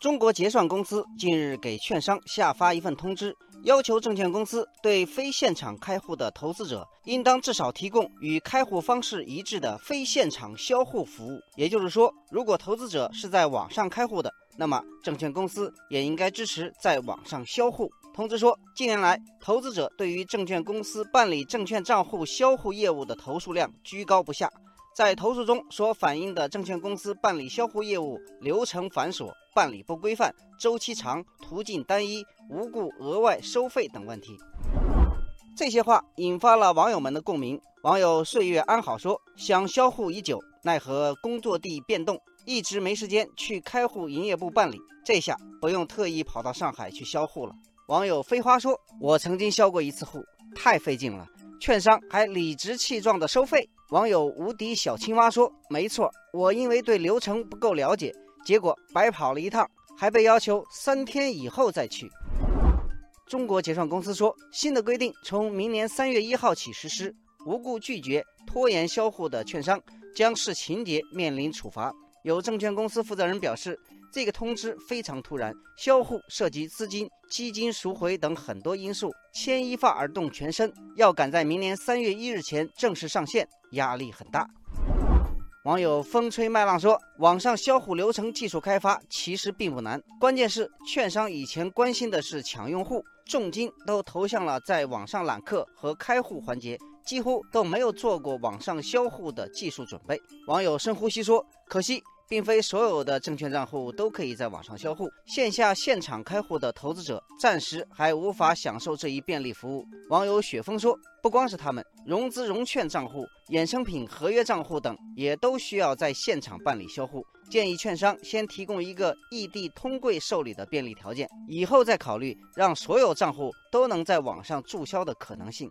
中国结算公司近日给券商下发一份通知，要求证券公司对非现场开户的投资者，应当至少提供与开户方式一致的非现场销户服务。也就是说，如果投资者是在网上开户的，那么证券公司也应该支持在网上销户。通知说，近年来，投资者对于证券公司办理证券账户销户业务的投诉量居高不下。在投诉中所反映的证券公司办理销户业务流程繁琐、办理不规范、周期长、途径单一、无故额外收费等问题，这些话引发了网友们的共鸣。网友岁月安好说：“想销户已久，奈何工作地变动，一直没时间去开户营业部办理。这下不用特意跑到上海去销户了。”网友飞花说：“我曾经销过一次户，太费劲了，券商还理直气壮地收费。”网友无敌小青蛙说：“没错，我因为对流程不够了解，结果白跑了一趟，还被要求三天以后再去。”中国结算公司说，新的规定从明年三月一号起实施，无故拒绝、拖延销户的券商将视情节面临处罚。有证券公司负责人表示。这个通知非常突然，销户涉及资金、基金赎回等很多因素，牵一发而动全身，要赶在明年三月一日前正式上线，压力很大。网友风吹麦浪说：“网上销户流程技术开发其实并不难，关键是券商以前关心的是抢用户，重金都投向了在网上揽客和开户环节，几乎都没有做过网上销户的技术准备。”网友深呼吸说：“可惜。”并非所有的证券账户都可以在网上销户，线下现场开户的投资者暂时还无法享受这一便利服务。网友雪峰说：“不光是他们，融资融券账户、衍生品合约账户等也都需要在现场办理销户。建议券商先提供一个异地通柜受理的便利条件，以后再考虑让所有账户都能在网上注销的可能性。”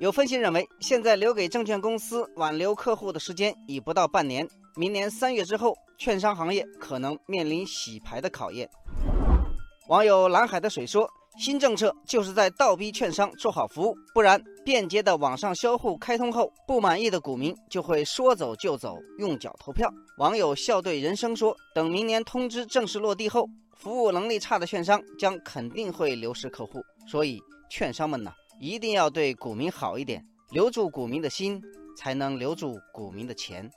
有分析认为，现在留给证券公司挽留客户的时间已不到半年。明年三月之后，券商行业可能面临洗牌的考验。网友蓝海的水说：“新政策就是在倒逼券商做好服务，不然便捷的网上销户开通后，不满意的股民就会说走就走，用脚投票。”网友笑对人生说：“等明年通知正式落地后，服务能力差的券商将肯定会流失客户。所以，券商们呢，一定要对股民好一点，留住股民的心，才能留住股民的钱。”